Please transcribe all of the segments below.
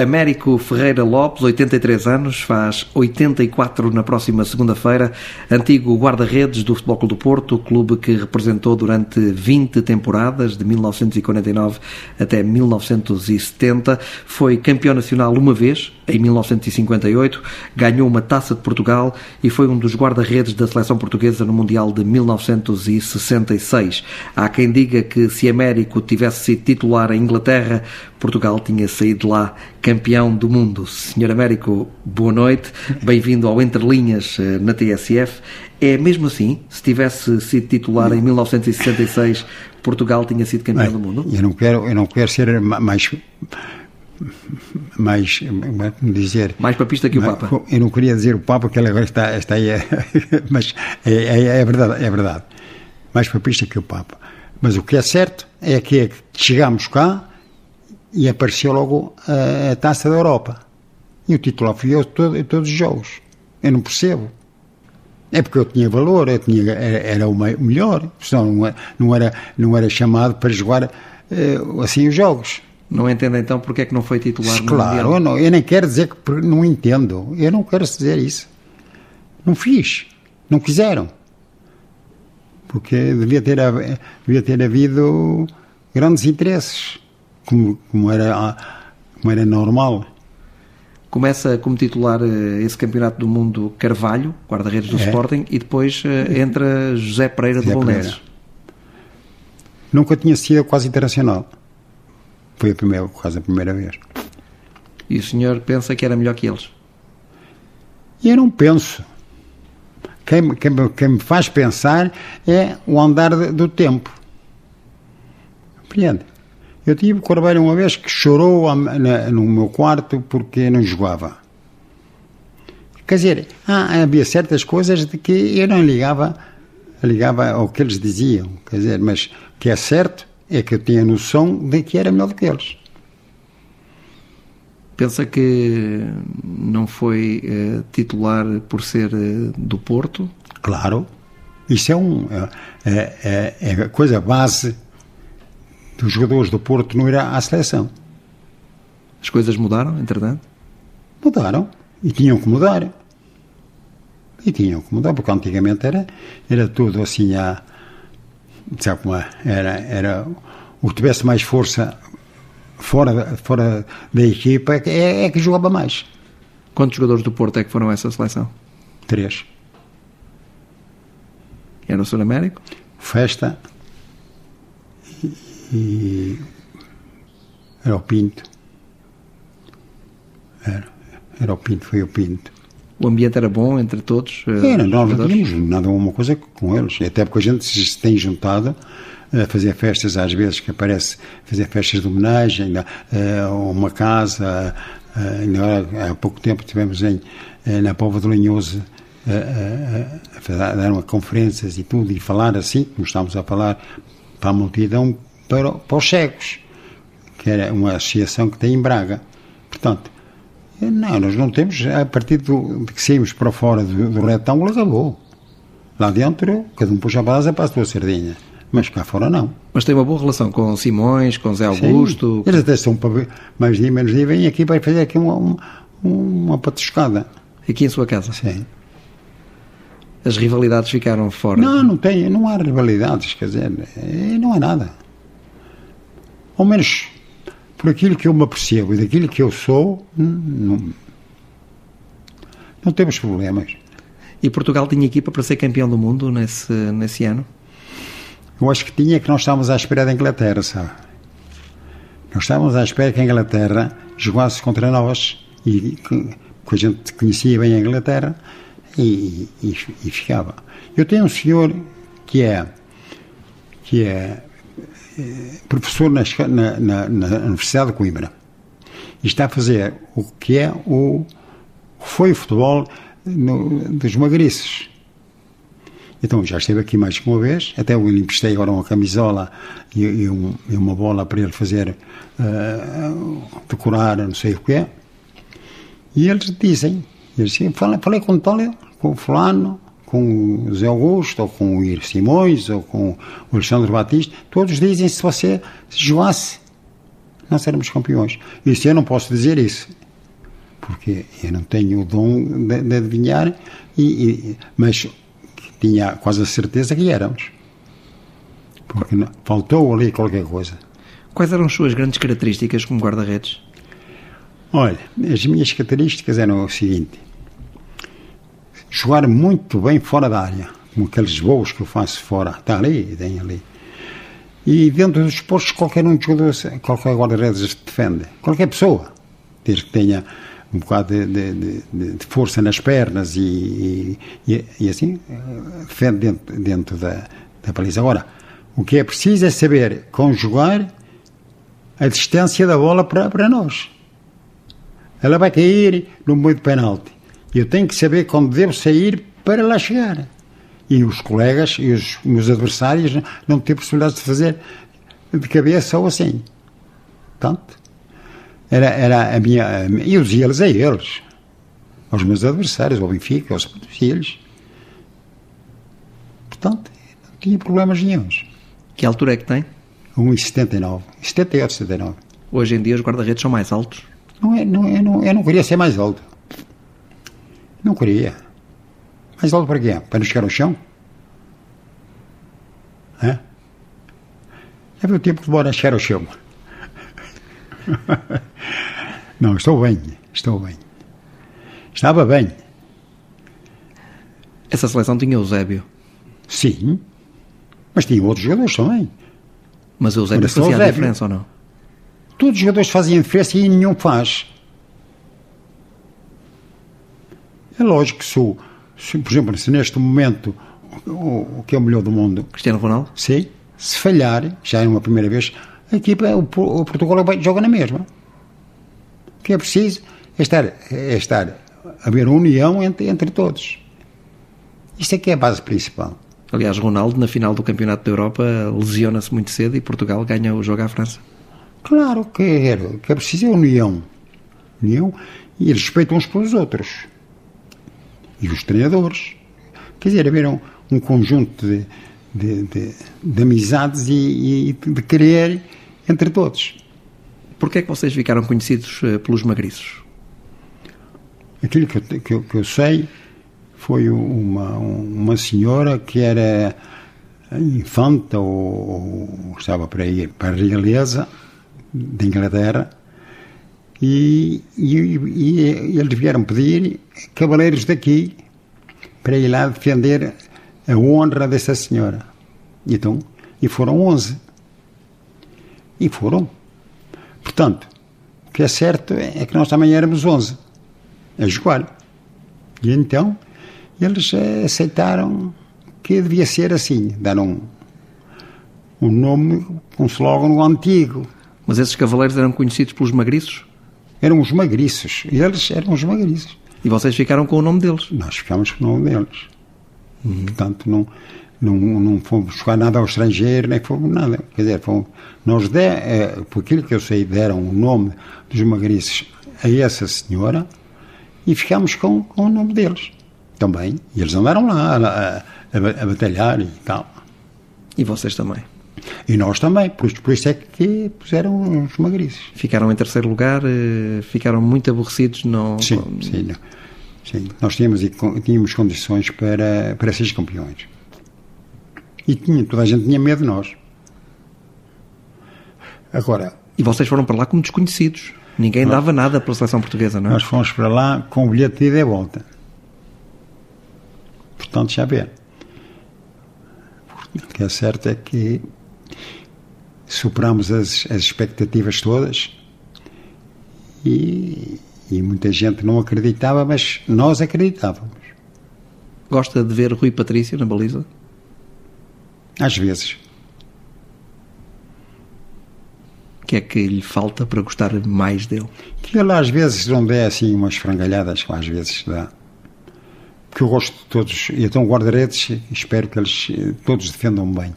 Américo Ferreira Lopes, 83 anos, faz 84 na próxima segunda-feira, antigo guarda-redes do Futebol Clube do Porto, clube que representou durante 20 temporadas, de 1949 até 1970, foi campeão nacional uma vez, em 1958, ganhou uma Taça de Portugal e foi um dos guarda-redes da seleção portuguesa no Mundial de 1966. Há quem diga que se Américo tivesse sido titular em Inglaterra, Portugal tinha saído lá campeão do mundo. Senhor Américo, boa noite, bem-vindo ao Entre Linhas eh, na TSF. É mesmo assim? Se tivesse sido titular em 1966, Portugal tinha sido campeão Bem, do mundo? Eu não quero, eu não quero ser mais mais como dizer mais papista que o Papa. Eu não queria dizer o Papa que ele agora está, está aí, mas é, é, é verdade, é verdade. Mais papista que o Papa. Mas o que é certo é que, é que chegámos cá e apareceu logo a, a, taça da Europa. E o titular fui eu todo, todos os jogos. Eu não percebo. É porque eu tinha valor, eu tinha, era, era o melhor, senão não, não, era, não era chamado para jogar uh, assim os jogos. Não entendo então porque é que não foi titular Claro, eu, não, eu nem quero dizer que não entendo. Eu não quero dizer isso. Não fiz. Não quiseram. Porque devia ter, devia ter havido grandes interesses como, como, era, como era normal. Começa como titular eh, esse Campeonato do Mundo Carvalho, guarda-redes do é. Sporting, e depois eh, entra José Pereira José do Bolonenses. Nunca tinha sido quase internacional. Foi a primeira, quase a primeira vez. E o senhor pensa que era melhor que eles? Eu não penso. Quem, quem, quem me faz pensar é o andar do tempo. Compreende? Eu tive o Corbeiro uma vez que chorou no meu quarto porque não jogava. Quer dizer, havia certas coisas de que eu não ligava, ligava ao que eles diziam. Quer dizer, mas o que é certo é que eu tinha noção de que era melhor do que eles. Pensa que não foi uh, titular por ser uh, do Porto? Claro. Isso é, um, é, é, é a coisa base dos jogadores do Porto não ir à seleção. As coisas mudaram, entretanto? Mudaram. E tinham que mudar. E tinham que mudar, porque antigamente era, era tudo assim a. Sabe como é? Era, era o que tivesse mais força fora, fora da equipa é, é, é que jogava mais. Quantos jogadores do Porto é que foram a essa seleção? Três. Era o Sul Américo? Festa, e era o Pinto. Era, era o Pinto, foi o Pinto. O ambiente era bom entre todos? Eh, era, nós não tínhamos nada uma coisa com eles. Até porque a gente se tem juntado a fazer festas, às vezes que aparece fazer festas de homenagem, a uma casa. Ainda há pouco tempo tivemos em, na Pova do Linhoso a, a, a, dar uma conferências e tudo, e falar assim, como estamos a falar para a multidão, para, para os cegos, que era uma associação que tem em Braga. Portanto, não, nós não temos, a partir do, de que saímos para fora do, do retângulo, acabou. Lá dentro, cada um puxa a brasa para a sua sardinha. Mas cá fora não. Mas tem uma boa relação com Simões, com Zé Augusto? Sim. Eles até são para mais dia, menos dia, vêm aqui para fazer aqui uma, uma, uma patuscada. Aqui em sua casa? Sim. As rivalidades ficaram fora? Não, não tem, não há rivalidades, quer dizer, é, não há nada ao menos por aquilo que eu me apercebo e daquilo que eu sou, não, não temos problemas. E Portugal tinha equipa para ser campeão do mundo nesse, nesse ano? Eu acho que tinha, que nós estávamos à espera da Inglaterra, sabe? Nós estávamos à espera que a Inglaterra jogasse contra nós e que, que a gente conhecia bem a Inglaterra e, e, e ficava. Eu tenho um senhor que é que é professor na, na, na, Universidade de Coimbra e está a fazer o que é o foi o futebol no, dos magriços. Então já esteve aqui mais que uma vez, até eu lhe emprestei agora uma camisola e, e, um, e uma bola para ele fazer uh, decorar, não sei o que é. E eles dizem, eles dizem falei, falei com o Tólio, com o fulano, com o Zé Augusto, ou com o Ir Simões, ou com o Alexandre Batista, todos dizem se você jogasse nós éramos campeões. Isso eu não posso dizer isso, porque eu não tenho o dom de, de adivinhar, e, e, mas tinha quase a certeza que éramos. Porque não, faltou ali qualquer coisa. Quais eram as suas grandes características como guarda-redes? Olha, as minhas características eram o seguinte: jogar muito bem fora da área, como aqueles voos que eu faço fora, está ali, tem ali. E dentro dos postos, qualquer um jogador, qualquer guarda-redes defende, qualquer pessoa, desde que tenha um bocado de, de, de, de força nas pernas e, e, e assim, defende dentro, dentro da, da baliza. Agora, o que é preciso é saber conjugar a distância da bola para, para nós. Ela vai cair no meio de penalti. Eu tenho que saber quando devo sair para lá chegar. E os colegas e os meus adversários não têm possibilidade de fazer de cabeça ou assim. Portanto, era, era a minha. E eu dizia-lhes a eles, aos meus adversários, ao Benfica, aos eles. Portanto, não tinha problemas nenhums. Que altura é que tem? 1,79. 78, 79. Hoje em dia os guarda-redes são mais altos? Não é, não, eu, não, eu não queria ser mais alto. Não queria. Mais alto para quê? Para não chegar ao chão? É? Já viu o tempo que demora a chegar ao chão? não, estou bem. Estou bem. Estava bem. Essa seleção tinha Eusébio? Sim. Mas tinha outros jogadores também. Mas o Eusébio fazia a diferença ou não? Todos os jogadores faziam diferença e nenhum faz. É lógico que se, se por exemplo, se neste momento o, o, que é o melhor do mundo. Cristiano Ronaldo? Sim. Se falhar, já é uma primeira vez, a equipa, o, o Portugal joga na mesma. O que é preciso é estar, é estar a haver união entre, entre todos. Isto é que é a base principal. Aliás, Ronaldo, na final do Campeonato da Europa, lesiona-se muito cedo e Portugal ganha o jogo à França. Claro que é, que é preciso é união. União e respeito uns pelos outros. E os treinadores. Quer dizer, haver um, um conjunto de, de, de, de amizades e, e, de querer entre todos. Porquê é que vocês ficaram conhecidos eh, pelos magriços? Aquilo que eu, que eu, que eu sei foi uma, uma senhora que era infanta ou, ou estava para ir para a realeza de Inglaterra e, e, e, eles vieram pedir cavaleiros daqui para ir lá defender a honra dessa senhora. Então, e foram 11. E foram. Portanto, o que é certo é que nós também éramos 11 a jogar. E então, eles aceitaram que devia ser assim, dar um, um nome, um slogan antigo. Mas esses cavaleiros eram conhecidos pelos magriços? Eram os magriços, eles eram os magriços. E vocês ficaram com o nome deles? Nós ficámos com o nome deles. Uhum. Portanto, não, não, não fomos buscar nada ao estrangeiro, nem fomos nada. Quer dizer, fomos, nós, de, é, por aquilo que eu sei, deram o nome dos magriços a essa senhora e ficámos com, com o nome deles também. E eles andaram lá a, a, a batalhar e tal. E vocês também? E nós também, por isso, por isso é que puseram os magriços. Ficaram em terceiro lugar, eh, ficaram muito aborrecidos, não... Sim, sim, não. sim. Nós tínhamos, tínhamos condições para, para ser campeões. E tinha, toda a gente tinha medo de nós. Agora... E vocês foram para lá como desconhecidos. Ninguém nós, dava nada pela seleção portuguesa, não é? Nós fomos para lá com o bilhete de ida e volta. Portanto, já vê. O que é certo é que superamos as, as expectativas todas e, e muita gente não acreditava, mas nós acreditávamos. Gosta de ver Rui Patrício na baliza? Às vezes. O que é que lhe falta para gostar mais dele? Que ele às vezes não dê assim umas frangalhadas, às vezes dá que eu gosto de todos, e então guarda-redes, espero que eles eh, todos defendam bem.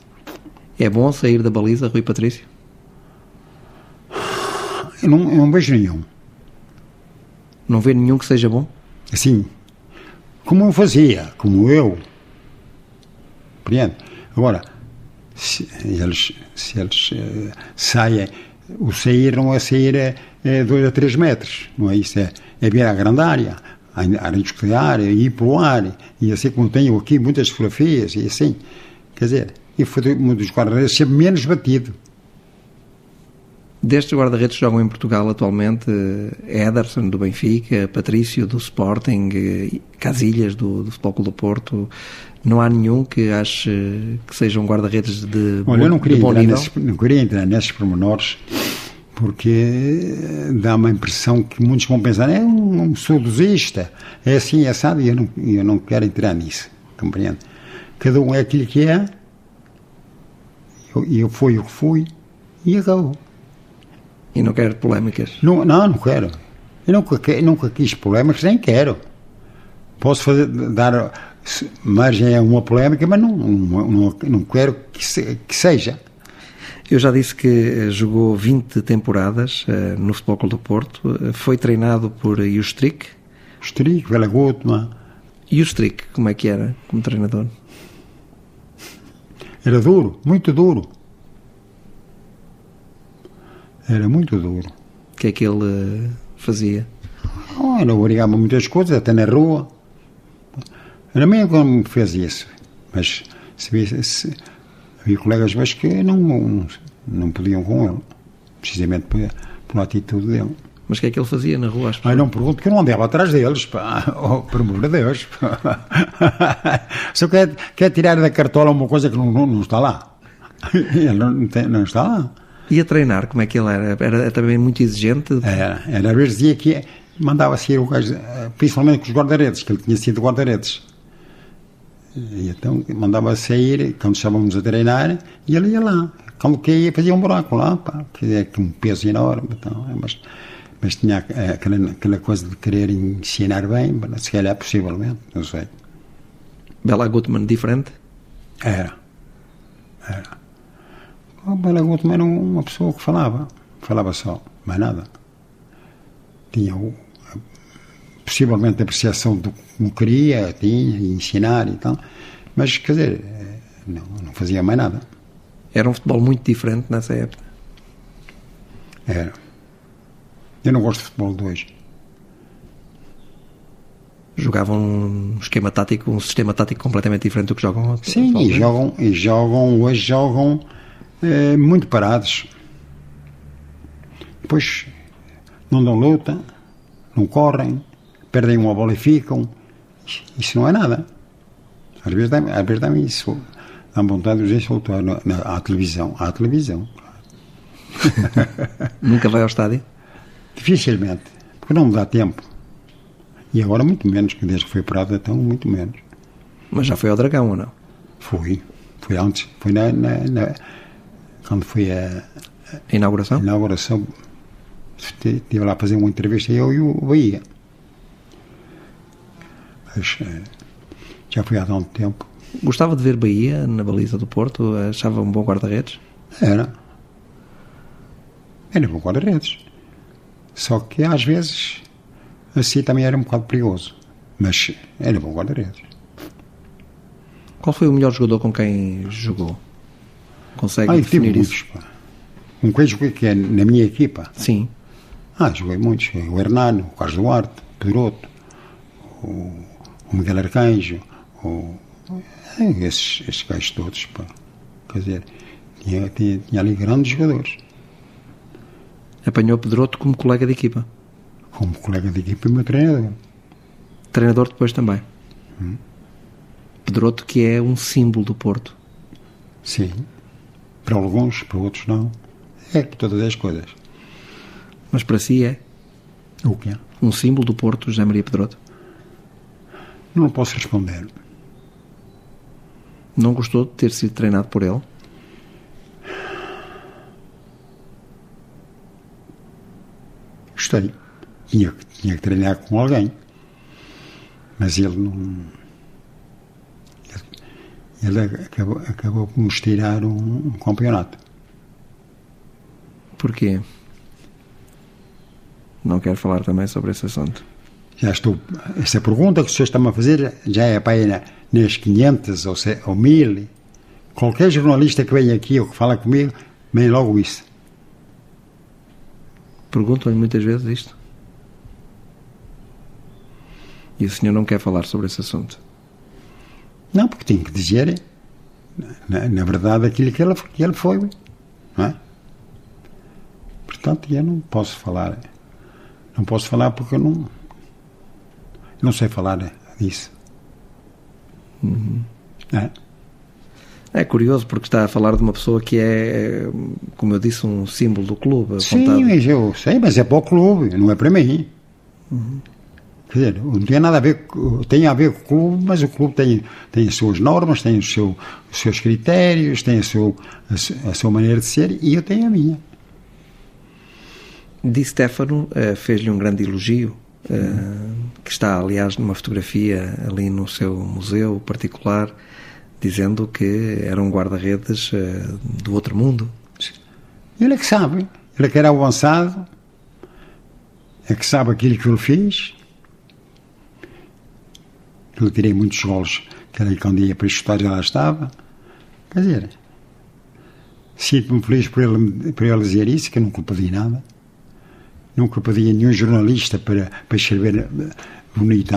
É bom sair da baliza, Rui Patrício? Eu não, eu não vejo nenhum. Não vê nenhum que seja bom? Assim, como eu fazia, como eu. Compreende? Agora, se eles, se eles uh, saem o sair não é sair a, a dois a três metros, não é isso? É, é vir à grande área, à área industrial, ir para o ar, e assim como tenho aqui muitas fotografias, e assim, quer dizer, e foi um dos guarda-redes sempre menos batido. Destes guarda-redes que jogam em Portugal atualmente, Ederson do Benfica, Patrício do Sporting, Casilhas do, do Futebol Clube do Porto, não há nenhum que ache que sejam guarda-redes de, Olha, eu não queria, entrar nesses, não queria entrar nesses pormenores, porque dá uma impressão que muitos vão pensar, é um, um saudosista, é assim, é assado, e eu não, eu não quero entrar nisso, compreende? Cada um é aquilo que é, eu, eu fui o que fui, e acabou. E não quero polémicas. Não, não, não quero. Eu nunca, nunca quis polémicas, nem quero. Posso fazer, dar margem a uma polémica, mas não, não, não, não quero que, se- que seja. Eu já disse que eh, jogou 20 temporadas eh, no Futebol Clube do Porto, eh, foi treinado por Justric. Estrico, Vela Gutmann, Justric, como é que era como treinador? Era duro, muito duro. Era muito duro. O que é que ele eh, fazia? Oh, eu não obrigava muitas coisas, até na rua. Era meio que me fez isso. Mas se, se, havia colegas meus que não, não, não podiam com ele. Precisamente pela, pela atitude dele. Mas o que é que ele fazia na rua Ai, não pergunto que eu não andava atrás deles, pá. Oh, por amor de Deus. Só quer, quer tirar da cartola uma coisa que não, não, não está lá. Ele não, tem- não está lá. E a treinar, como é que ele era? Era também muito exigente? Era, era às vezes dizia que mandava sair o gajo, principalmente com os guarda-redes, que ele tinha sido guarda-redes. E então mandava sair, quando estávamos a treinar, e ele ia lá. Quando caía, fazia um buraco lá, pá, fazia um peso enorme. Então, mas, mas tinha aquela, aquela coisa de querer ensinar bem, se calhar possivelmente, não sei. Bela Gutmann diferente? Era. Era. O Bela Gutmann era uma pessoa que falava. Falava só, mais nada. Tinha o, possivelmente a apreciação do que queria, tinha, e ensinar e tal. Mas, quer dizer, não, não fazia mais nada. Era um futebol muito diferente nessa época. Era. Eu não gosto de futebol de hoje. Jogavam um esquema tático, um sistema tático completamente diferente do que jogam Sim, e jogam, e jogam, hoje jogam eh, muito parados. Depois não dão luta, não correm, perdem uma bola e ficam. Isso não é nada. Às vezes dá-me vezes dá isso. Dá vontade de os insultar na, na, à televisão. À televisão. Nunca vai ao estádio? Dificilmente. Porque não me dá tempo. E agora muito menos, que desde que foi parado, então muito menos. Mas já foi ao Dragão ou não? Fui. Fui antes. Fui na, na, na- quando foi a, A inauguração? Na inauguração, estive lá a fazer uma entrevista, eu e o Bahia. Mas eh, já foi há tanto tempo. Gostava de ver Bahia na baliza do Porto? Achava um bom guarda-redes? Era. Era bom guarda-redes. Só que às vezes assim também era um bocado perigoso. Mas era bom guarda-redes. Qual foi o melhor jogador com quem jogou? Consegue Ah, definir muitos. isso? Pá. Um que eu joguei que é na minha equipa. Sim. Ah, joguei muitos. O Hernano, o Carlos Duarte, o Pedroto, o, o Miguel Arcanjo, o, é, esses, esses gajos todos. Pá. Quer dizer, tinha, tinha, tinha ali grandes jogadores. Apanhou Pedroto como colega de equipa. Como colega de equipa e meu treinador. Treinador depois também. Hum. Pedroto que é um símbolo do Porto. Sim. Para alguns, para outros não. É todas as coisas. Mas para si é O que é? um símbolo do Porto, José Maria Pedroto. Não posso responder. Não gostou de ter sido treinado por ele? Gostei. Tinha, que- tinha que treinar com alguém. Mas ele não. Ele, ele acabou, acabou por nos tirar um, um campeonato. Porquê? Não quero falar também sobre esse assunto. Já estou. Essa pergunta que o senhor está-me a fazer já é para aí na, nas 500 ou, se, ou 1000. Qualquer jornalista que venha aqui ou que fala comigo, vem logo isso. Perguntam-lhe muitas vezes isto. E o senhor não quer falar sobre esse assunto? Não, porque tenho que dizer, na, na verdade, aquilo que ele, que ele foi. Não é? Portanto, eu não posso falar. Não posso falar porque eu não. Não sei falar disso. Uhum. É. É curioso porque está a falar de uma pessoa que é, como eu disse, um símbolo do clube. Sim, eu sei, mas é para o clube, não é para mim. Quer dizer, não tem nada a ver, com- tem a ver com o clube, mas o clube tem, tem as suas normas, tem o seu, os seus critérios, tem a, seu, a, a sua maneira de ser e eu tenho a minha. Di Stefano eh, fez-lhe um grande elogio, eh, que está, aliás, numa fotografia ali no seu museu particular, dizendo que era um guarda-redes eh, do outro mundo. Ele é que sabe, ele é que era avançado, é que sabe aquilo que eu fiz. Eu tirei muitos golos, que era quando ia para a história lá estava. Quer dizer, sinto-me feliz por ele, por ele dizer isso, que eu nunca pedi nada. Nunca pedi a nenhum jornalista para, para escrever bonito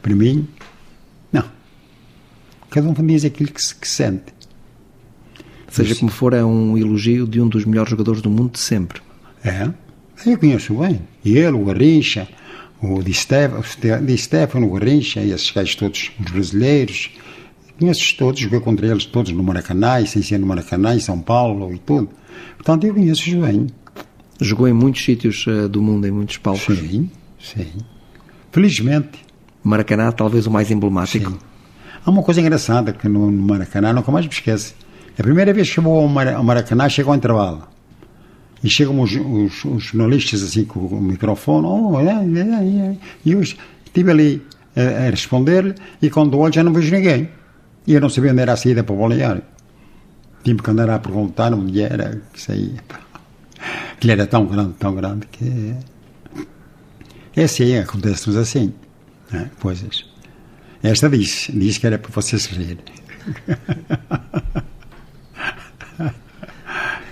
para mim. Cada um diz aquilo que, se- que sente. Seja como for, é um elogio de um dos melhores jogadores do mundo de sempre. É, eu conheço bem. E ele, o Garrincha, o Di Stefano, Di Stefano, o Garrincha, e esses gajos todos, os brasileiros. Conheço todos, joguei contra eles todos no Maracanã, e sem ser no Maracanã, em São Paulo e tudo. Portanto, eu conheço-os bem. Jogou em muitos sítios eh, do mundo, em muitos palcos. Sim, sim. Felizmente. Maracanã, talvez o mais emblemático. Sim. Há uma coisa engraçada que no, no Maracanã nunca mais me esquece. A primeira vez que vou ao Mara- ao Maracanã, chego ao intervalo. E chegam os, os- os jornalistas assim com o microfone. Oh, é, é, é. E eu estive ali a, a responder-lhe e quando olho já não vejo ninguém. E eu não sabia onde era a saída para o balneário. Tive que andar a perguntar onde era que saía. Aquilo era tão grande, tão grande que. É assim, acontece-nos assim. né, coisas. Esta diz, diz que era para vocês rirem.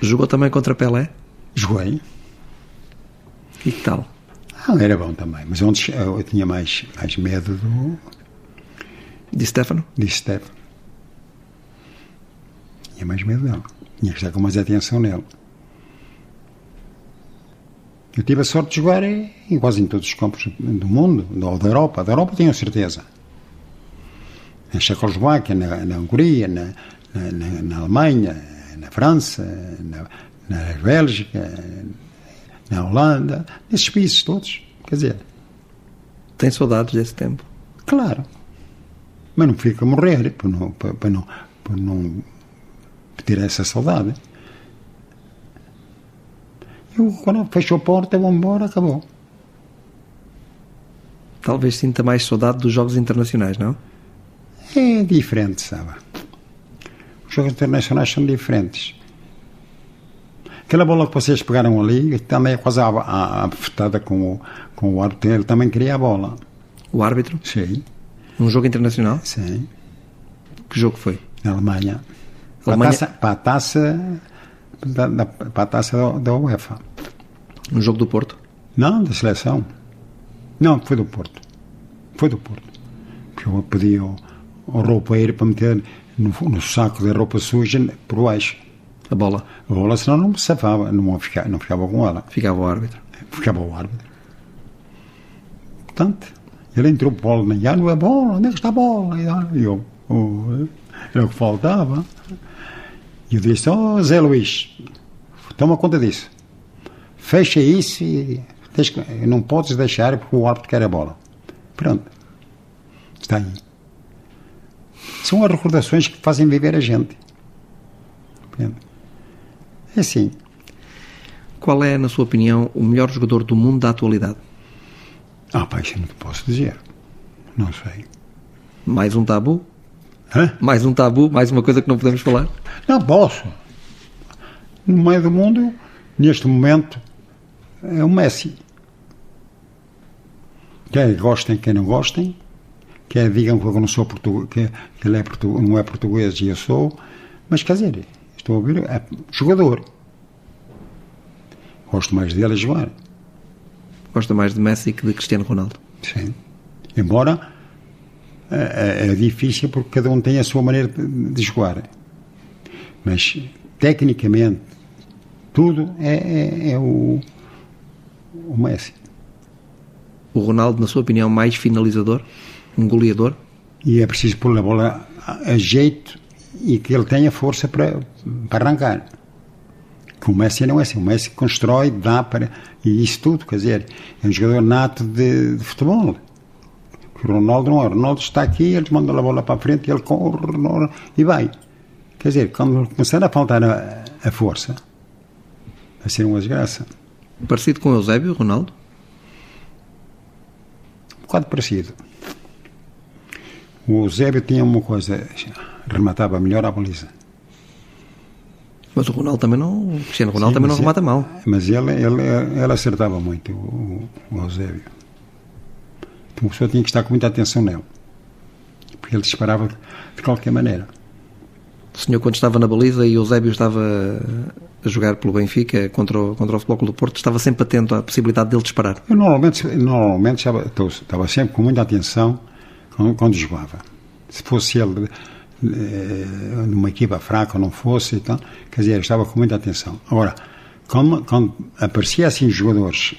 Jogou também contra Pelé. Joguei. E que tal? Ah, era bom também, mas onde eu tinha mais, mais medo do, Di Stefano? de Stefano. Tinha mais medo dele. Tinha que estar com mais atenção nele. Eu tive a sorte de jogar em, em quase em todos os campos do mundo, ou da Europa. Da Europa tenho certeza. Na Checoslováquia, na, na Hungria, na, na, na- Alemanha, na França, na, na Bélgica, na Holanda, nesses países todos. Quer dizer, Tem saudades desse tempo? Claro. Mas não fica a morrer para não, para, para não, para não ter essa saudade. Eu, quando fechou a porta, vou embora, acabou. Talvez sinta mais saudade dos jogos internacionais, não? É diferente, sabe? Os jogos internacionais são diferentes. Aquela bola que vocês pegaram ali, também é quase afetada com o, com o árbitro, ele também queria a bola. O árbitro? Sim, Um jogo internacional? sim. Que jogo foi? na Alemanha. Para, Alemanha- a taça, para a taça, da, da- para a taça da, da UEFA. Um jogo do Porto? Não, da seleção. Não, foi do Porto. Foi do Porto. Porque eu pedi ao roupeiro para meter no, no saco da roupa suja por baixo. A bola? A bola, senão não me safava, não ficava, não ficava com ela. Ficava o árbitro. Ficava o árbitro. Portanto, ele entrou para o bola, já não é bola, onde é que está a bola? E eu, oh, era o que faltava. E eu disse, oh Zé Luís, toma conta disso. Fecha isso e não podes deixar porque o árbitro quer a bola. Pronto. Está aí. São as recordações que fazem viver a gente. Pronto. É assim. Qual é, na sua opinião, o melhor jogador do mundo da atualidade? Ah, pá, isso não te posso dizer. Não sei. Mais um tabu? Hã? Mais um tabu? Mais uma coisa que não podemos falar? Não posso. No meio do mundo, neste momento, é o Messi. Quer gostem, quer não gostem, quer digam que eu não sou português, que, que ele é portu, não é português e eu sou, mas quer dizer, estou a ouvir, é jogador. Gosto mais dele a jogar. gosta mais de Messi que de Cristiano Ronaldo. Sim. Embora é, é difícil porque cada um tem a sua maneira de jogar. Mas, tecnicamente, tudo é, é, é o, o Messi. O Ronaldo, na sua opinião, mais finalizador? Um goleador? E é preciso pôr a bola a, jeito e que ele tenha força para, para arrancar. Que o Messi não é assim. O Messi constrói, dá para. E isso tudo, quer dizer, é um jogador nato de, de futebol. O Ronaldo não é. O Ronaldo está aqui, eles mandam a bola para a frente e ele corre e vai. Quer dizer, quando começar a faltar a, a força, vai ser uma desgraça. Parecido com o Eusébio, Ronaldo? Um bocado parecido. O Eusébio tinha uma coisa, rematava melhor a baliza. Mas o Ronaldo também não. O Cristiano Ronaldo Sim, também não remata mal. Mas ele, ele, ele acertava muito, o, o Eusébio. Então, a pessoa tinha que estar com muita atenção nele. Porque ele disparava de qualquer maneira. O senhor, quando estava na baliza e o Eusébio estava a jogar pelo Benfica contra o, contra o Futebol Clube do Porto, estava sempre atento à possibilidade dele disparar? Eu normalmente, normalmente estava, estava sempre com muita atenção quando, jogava. Se fosse ele eh, numa equipa fraca ou não fosse, então, quer dizer, estava com muita atenção. Agora, quando, quando aparecia assim jogadores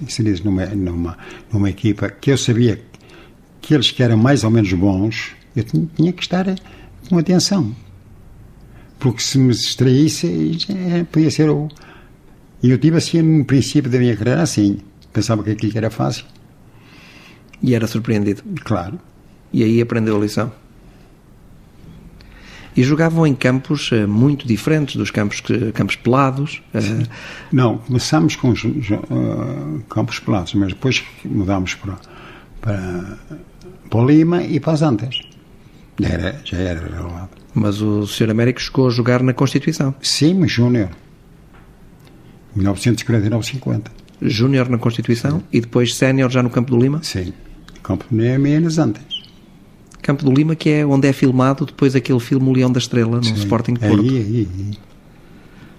inseridos numa, numa, numa equipa que eu sabia que eles que eram mais ou menos bons, eu tinha, que estar com atenção. Porque se me distraísse, podia ser o. E eu tive assim, no princípio da minha carreira, assim. Pensava que aquilo era fácil. E era surpreendido? Claro. E aí aprendeu a lição? E jogavam em campos uh, muito diferentes dos campos, campos pelados? Uh... Não, começámos com os, uh, campos pelados, mas depois mudámos para, para, para Lima e para as Antas. Já era, já era. Mas o Sr. Américo chegou a jogar na Constituição? Sim, mas Júnior. 1949-50. Júnior na Constituição Sim. e depois sénior já no Campo do Lima? Sim. Campo do Lima e. Campo do Lima, que é onde é filmado depois aquele filme O Leão da Estrela, no Sim. Sporting Porto. Aí, aí, aí.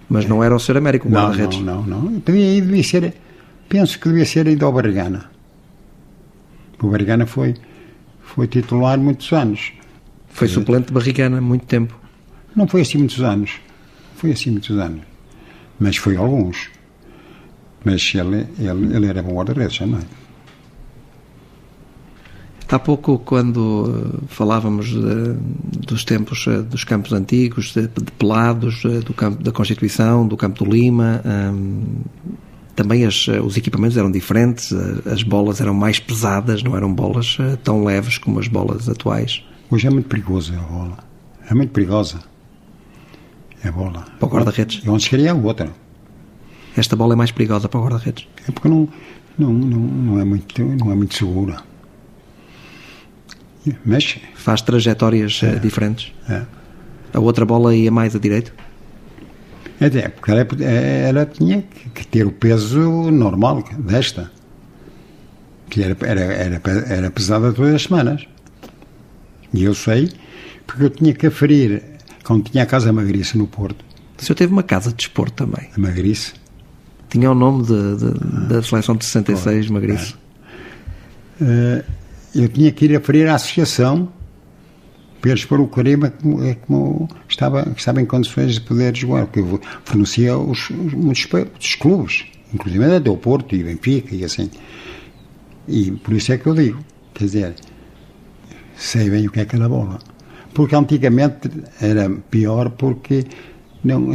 Mas é. não era o Sr. Américo o guarda-redes? Não, não, não. Devia, devia ser, penso que devia ser ainda o Barrigana. O Barrigana foi, foi titular muitos anos. Foi suplente de Barrigana muito tempo. Não foi assim muitos anos. Foi assim muitos anos. Mas foi alguns. Mas ele, ele, ele era bom guarda-redes também. Há pouco, quando eh, falávamos de, dos tempos eh, dos campos antigos, de, de pelados, eh, do campo da Constituição, do campo do Lima, hum, também as, os equipamentos eram diferentes, as bolas eram mais pesadas, não eram bolas tão leves como as bolas atuais. Hoje é muito perigoso a bola. É muito perigosa. É a bola. Para o guarda-redes? Antes queria a outra. Esta bola é mais perigosa para o guarda-redes? É porque não, não, não, não, é muito, não é muito segura. Mas. Faz trajetórias é, diferentes? É. A outra bola ia mais a direito? É, porque ela, ela tinha que ter o peso normal desta. Que era, era, era, era pesada todas as semanas. E eu sei, porque eu tinha que aferir, quando tinha a Casa Magrice no Porto. O senhor teve uma casa de desporto também? A Magrice. Tinha o nome de, de, ah, da seleção de 66, pô, Magrice. É. eu tinha que ir aferir à associação para eles pôr o Carima como, é como estava, estava em condições de poder jogar, eu fornecia os, os, muitos, muitos clubes, inclusive até o Porto e Benfica e assim. E por isso é que eu digo, quer dizer, sei bem o que é aquela bola. Porque antigamente era pior porque não,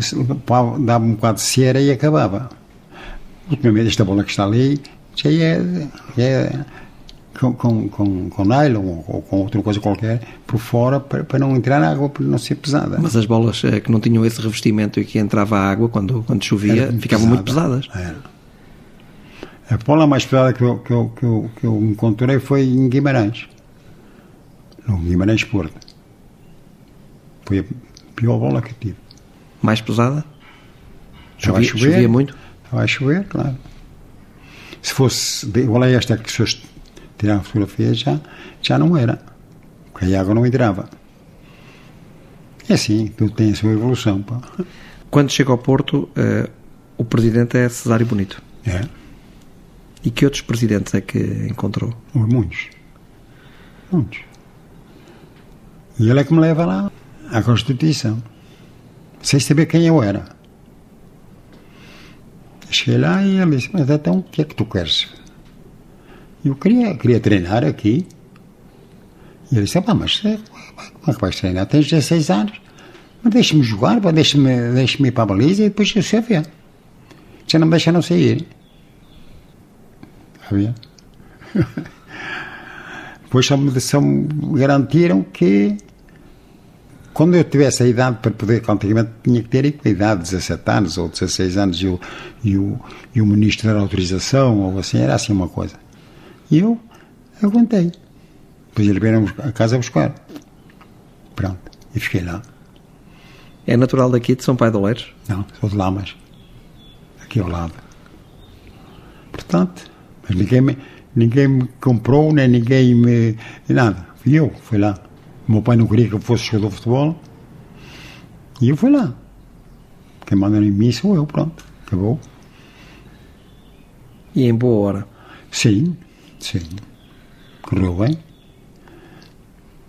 dava um bocado de cera e acabava. Ultimamente esta bola que está ali já é, já é com, com, com, com nylon ou com outra coisa qualquer por fora para, para não entrar na água, para não ser pesada. Mas as bolas eh, que não tinham esse revestimento e que entrava a água quando, quando chovia ficavam pesada. muito pesadas. Era. A bola mais pesada que eu, que, eu, que, eu, que eu encontrei foi em Guimarães no Guimarães Porto. Foi a pior bola que tive. Mais pesada? Estava chovia, a chover. Chovia muito? Estava a chover, claro. Se fosse igual a esta que se tirar a fotografia, já, já não era. Porque a água não entrava. É assim, tudo tem a sua evolução. Pá. Quando chega ao Porto, uh, o presidente é Cesário Bonito. É. E que outros presidentes é que encontrou? Muitos. Muitos. E ele é que me leva lá à Constituição, sem saber quem eu era. Cheguei lá e ele disse, mas então o que é que tu queres? Eu queria, queria treinar aqui. E ele disse, ah, mas como é que vais treinar? Tens 16 anos. Mas deixa-me jogar, deixa-me deixa ir para a baliza e depois eu sei. Já não me deixaram sair. Havia? Depois só me, só me garantiram que quando eu tivesse a idade para poder, antigamente tinha que ter a idade, 17 anos ou 16 anos, e o, e o, e o ministro dar autorização, ou assim, era assim uma coisa. E eu aguentei. Depois eles vieram a casa buscar. Pronto. E fiquei lá. É natural daqui de São Pai de Oleiros? Não, sou de Lamas. Aqui ao lado. Portanto, mas ninguém me, ninguém me comprou, nem ninguém me. nada. Fui eu, fui lá. O meu pai não queria que eu fosse jogador de futebol. E eu fui lá. Quem manda em mim sou eu, pronto. Acabou. E em boa hora? Sim, sim. Correu bem.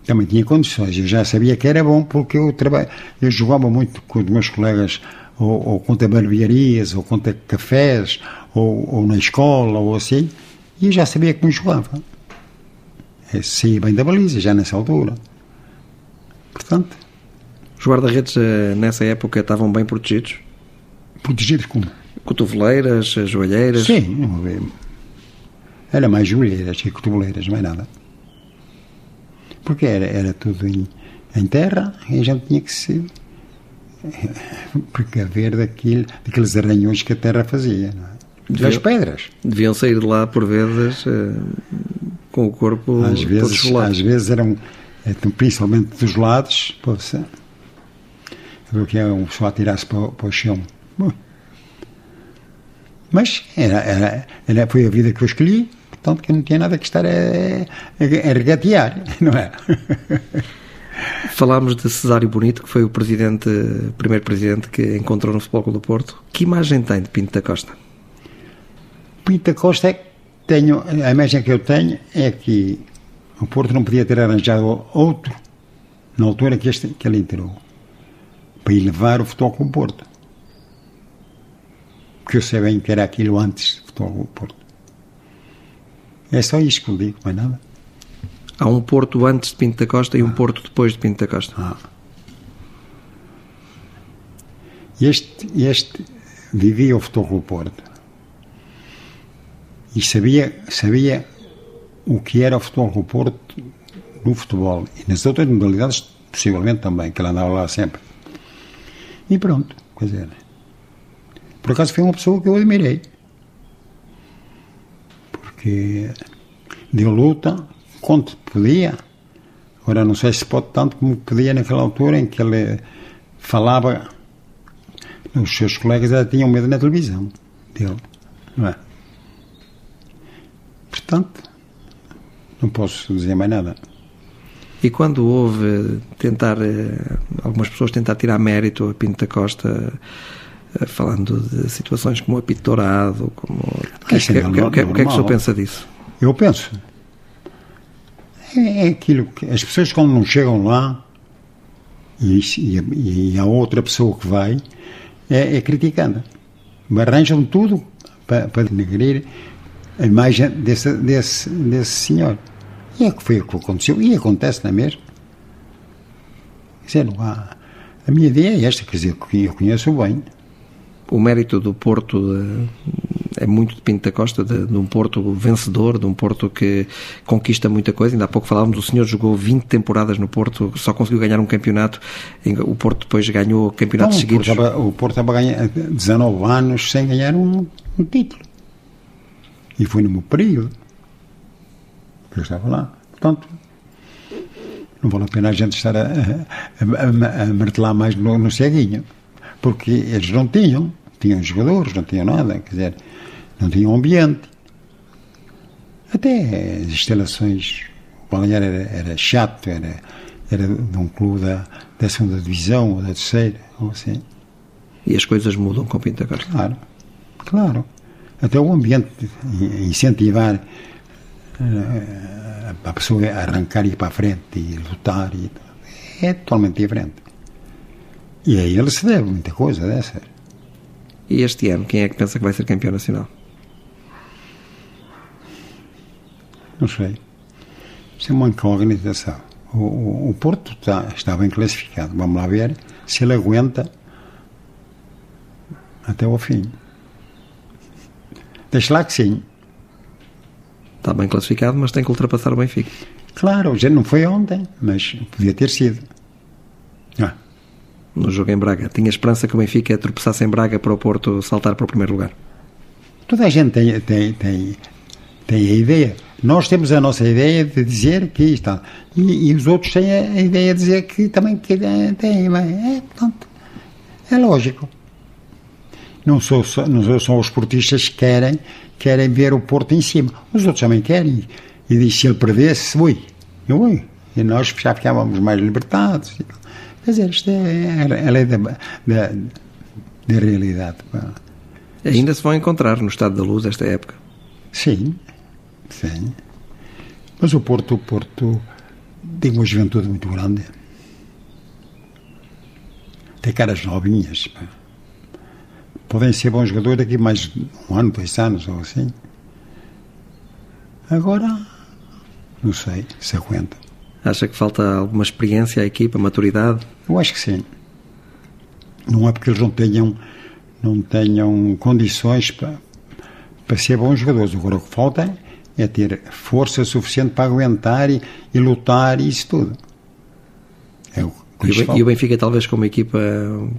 Também tinha condições. Eu já sabia que era bom porque eu, trabalho, eu jogava muito com os meus colegas ou, ou contra barbearias, ou contra cafés, ou, ou, na escola, ou assim, e eu já sabia como jogava. Eu saía bem da baliza, já nessa altura. Portanto. Os guarda-redes eh, nessa época estavam bem protegidos? Protegidos como? Cotoveleiras, joelheiras? Sim, era mais joelheiras que cotoveleiras, mais nada. Porque era, era tudo em, em terra e a gente tinha que se precaver daquilo, daqueles arranhões que a terra fazia. É? Das pedras. Deviam sair de lá, por vezes, uh, com o corpo às vezes, Às vezes eram, então, principalmente dos lados, poxa, o que é um pessoal atirar-se para, para o chão. Mas era, era, era, foi a vida que eu escolhi, portanto que não tinha nada que estar a, a, a regatear, não é? Falámos de Cesário Bonito, que foi o presidente, primeiro presidente que encontrou no Futebol Clube do Porto. Que imagem tem de Pinto da Costa? Pinto da Costa, é tenho, a imagem que eu tenho é que o Porto não podia ter arranjado outro na altura que, este, que ele entrou para elevar o futebol com o Porto. Porque eu sei bem que era aquilo antes do futebol com o Porto. É só isso que eu digo, mais nada. Há um Porto antes de Pinto da Costa e um Porto depois de Pinto da Costa. Ah. Este, este vivia o futebol Porto e sabia, sabia o que era o futebol Porto no futebol e nas outras modalidades possivelmente também, que ele andava lá sempre. E pronto, quer dizer, por acaso foi uma pessoa que eu admirei. Porque deu luta quanto podia. Agora não sei se pode tanto como podia naquela altura em que ele falava. Os seus colegas já tinham medo na televisão dele, não é? Portanto, não posso dizer mais nada. E quando houve tentar, eh, algumas pessoas tentar tirar mérito a Pinto da Costa, falando de situações como o apito dourado, como... O que, é, que, que, que, que, é que o senhor pensa disso? Eu penso. É, é aquilo que as pessoas quando não chegam lá e, e, e a outra pessoa que vai é, é criticada. Arranjam tudo para, para denegrir a imagem desse, desse, desse senhor. E é que foi o que aconteceu, e acontece na mesma. Quer dizer, há, a minha ideia é esta, quer dizer, que eu conheço bem. O mérito do Porto de, é muito de Pinto da Costa, de, de, um Porto vencedor, de um Porto que conquista muita coisa. Ainda há pouco falávamos, o senhor jogou 20 temporadas no Porto, só conseguiu ganhar um campeonato. O Porto depois ganhou campeonatos então, seguidos. O Porto estava a ganhar 19 anos sem ganhar um, um título. E foi no meu período que eu estava lá. Portanto, não vale a pena a gente estar a, a, a, a martelar mais no, no ceguinho, porque eles não tinham, tinham jogadores, não tinham nada, quer dizer, não tinham ambiente. Até as instalações, o Balneário era, era chato, era, era de um clube da, da segunda divisão ou da terceira, ou assim. E as coisas mudam com o Pinta Claro, claro. até o ambiente, incentivar uh, a pessoa a arrancar e ir para a frente e lutar, e, é totalmente diferente. E a ele se deve muita coisa dessa. E este ano, quem é que pensa que vai ser campeão nacional? Não sei. Isso é uma incógnita, sabe? O, o, o Porto está, está bem classificado. Vamos lá ver se ele aguenta até ao fim. Deixa lá que sim. Está bem classificado, mas tem que ultrapassar o Benfica. Claro, já não foi ontem, mas podia ter sido. No jogo em Braga. Tinha esperança que o Benfica tropeçasse em Braga para o Porto saltar para o primeiro lugar. Toda a gente tem, tem, tem, tem a ideia. Nós temos a nossa ideia de dizer que está. E, e os outros têm a, ideia de dizer que também que têm. É, portanto, é lógico. Não, sou, não são os portistas que querem, querem ver o Porto em cima. Os outros também querem. E diz se ele perdesse, ui, ui. E nós já ficávamos mais libertados. Quer dizer, isto é a lei da, da, da realidade. Ainda se vão encontrar no estado da luz esta época. Sim, sim. Mas o Porto, o Porto tem uma juventude muito grande. Tem caras novinhas. Podem ser bons jogadores daqui mais um ano, dois anos ou assim. Agora, não sei se aguenta. Acha que falta alguma experiência à equipa, maturidade? Eu acho que sim. Não é porque eles não tenham, não tenham condições para, para ser bons jogadores. Agora o que falta é ter força suficiente para aguentar e, e lutar e isso tudo. É o e o Benfica talvez com uma equipa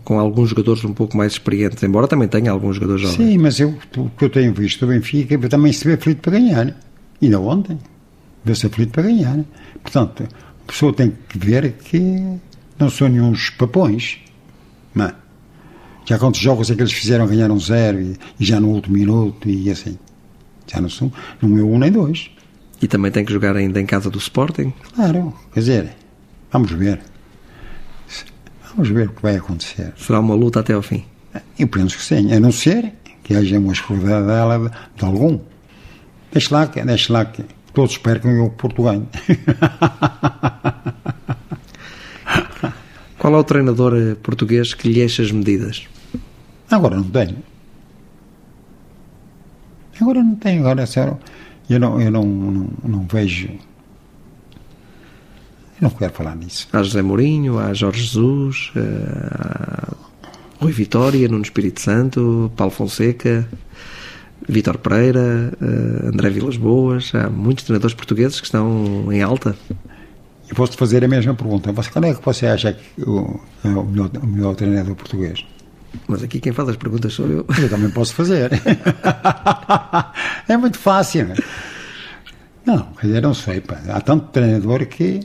com alguns jogadores um pouco mais experientes, embora também tenha alguns jogadores jovens. Sim, mas eu, o que eu tenho visto do Benfica também se vê aflito para ganhar. Ainda ontem, vê-se aflito para ganhar. Portanto, a pessoa tem que ver que não são nenhum papões. Mas, já quantos jogos é que eles fizeram ganharam zero e, e, já no último minuto e assim. Já não são, não é um nem dois. E também tem que jogar ainda em casa do Sporting? Claro, quer dizer, vamos ver. Vamos ver o que vai acontecer. Será uma luta até ao fim? Eu penso que sim, a não ser que haja uma escudadela de algum. Deixe lá, deixe lá que todos percam e o Porto ganhe. Qual é o treinador eh, português que lhe enche as medidas? Agora não tenho. Agora não tenho. Agora, sério, eu não, eu não, não, não vejo eu não quero falar nisso. Há José Mourinho, há Jorge Jesus, eh, há Rui Vitória, Nuno Espírito Santo, Paulo Fonseca, Vítor Pereira, eh, André Vilas Boas. Há muitos treinadores portugueses que estão em alta. E posso fazer a mesma pergunta. Você, qual é que você acha que o, é o, melhor, o melhor treinador português? Mas aqui quem faz as perguntas sou eu. Eu também posso fazer. é muito fácil. Não, quer dizer, não sei. Pá. Há tanto treinador que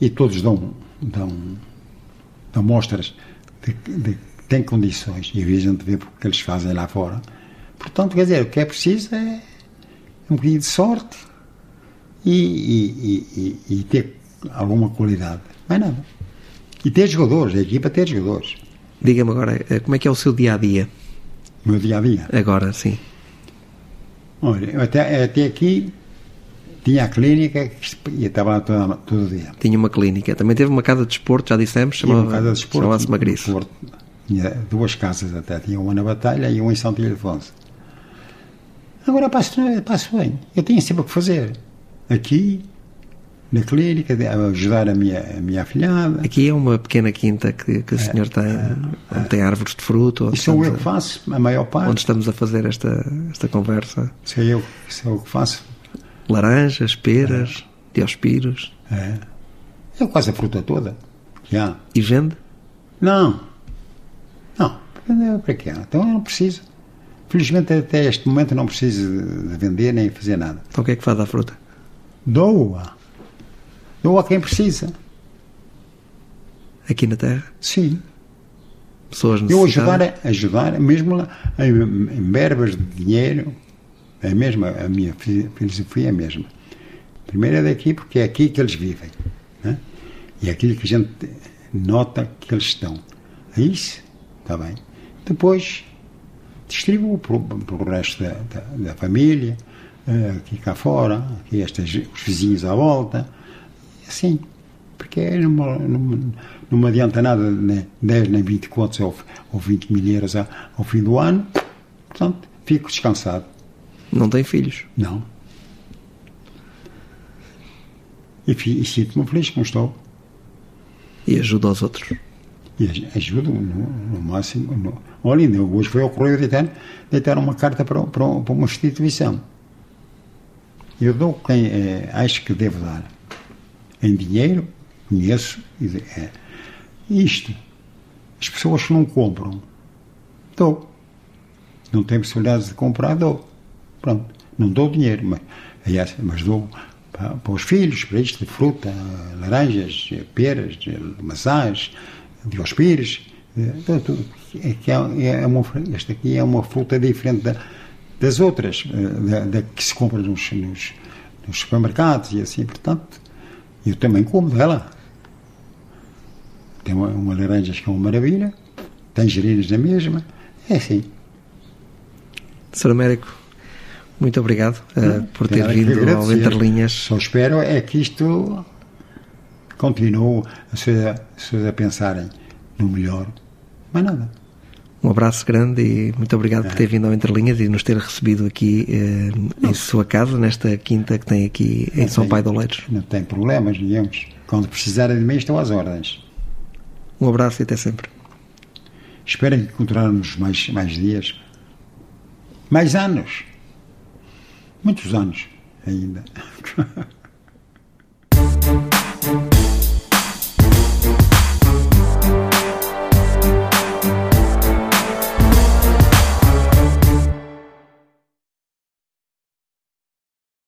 e todos dão, dão, dão mostras de, que têm condições e a gente vê o que eles fazem lá fora. Portanto, quer dizer, o que é preciso é um bocadinho de sorte e, e, e, e ter alguma qualidade. Mais nada. E ter jogadores, a equipa ter jogadores. Diga-me agora, eh, como é que é o seu dia a dia? O meu dia a dia? Agora, sim. Olha, até, até aqui tinha a clínica e estava lá todo, todo dia. Tinha uma clínica. Também teve uma casa de esporte, já dissemos, chamava, chamava-se Magriço. Tinha duas casas até. Tinha uma na Batalha e uma em São Ildefonso. Agora passo, passo bem. Eu tinha sempre o que fazer. Aqui, na clínica, ajudar a minha, a minha afilhada. Aqui é uma pequena quinta que, que o é, senhor tem, é, onde tem árvores de fruto. Isso sou eu que faço, a maior parte. Onde estamos a fazer esta, esta conversa. Sou eu, sou eu que faço laranjas, peras, é. diospiros. É. É quase a fruta toda. Já. E vende? Não. Não. Para quê? Então eu não preciso. Felizmente até este momento não preciso de vender nem fazer nada. Então o que é que faz da fruta? Doa. Doa a quem precisa. Aqui na Terra? Sim. Pessoas necessitadas? Eu ajudar, ajudar mesmo em, em verbas de dinheiro, é a mesma, a minha filosofia é a mesma. Primeiro é daqui, porque é aqui que eles vivem. Né? E é aquilo que a gente nota que eles estão. É isso? Está bem. Depois, distribuo para o resto da, da, da família, uh, aqui cá fora, aqui estes, os vizinhos à volta, assim, porque não, não, não me adianta nada, nem 10 nem 20 contos ou, ou 20 mil euros ao fim do ano, portanto, fico descansado. Não tem filhos? Não. E, e sinto-me feliz como estou. E ajuda aos outros? E ajudo no, no máximo. No, olha, ainda hoje foi ao Correio deitar, deitar uma carta para, para, para uma instituição. Eu dou quem é, acho que devo dar. Em dinheiro, conheço. É, isto. As pessoas que não compram, dou. Não tenho possibilidade de comprar, dou. Pronto. Não dou dinheiro, mas, mas dou para, para os filhos, para isto de fruta, laranjas, peras, maçãs, diospires. É, é, é uma, esta aqui é uma fruta diferente da, das outras, eh, da, da, que se compra nos, nos, nos, supermercados e assim, portanto, eu também como dela. Tem uma, uma laranja que é uma maravilha, tangerinas na mesma, é assim. Sr. Américo, muito obrigado uh, por ter vindo ao Entre Linhas. Só espero é que isto continue as pessoas a pensarem no melhor, mais nada. Um abraço grande e muito obrigado é. por ter vindo ao Entre Linhas e nos ter recebido aqui eh, em sua casa, nesta quinta que tem aqui em São tem, Pai de Oleiros. Não tem problemas, digamos. Quando precisarem de mim, estão às ordens. Um abraço e até sempre. Espero encontrarmos mais, mais dias, mais anos muitos anos ainda.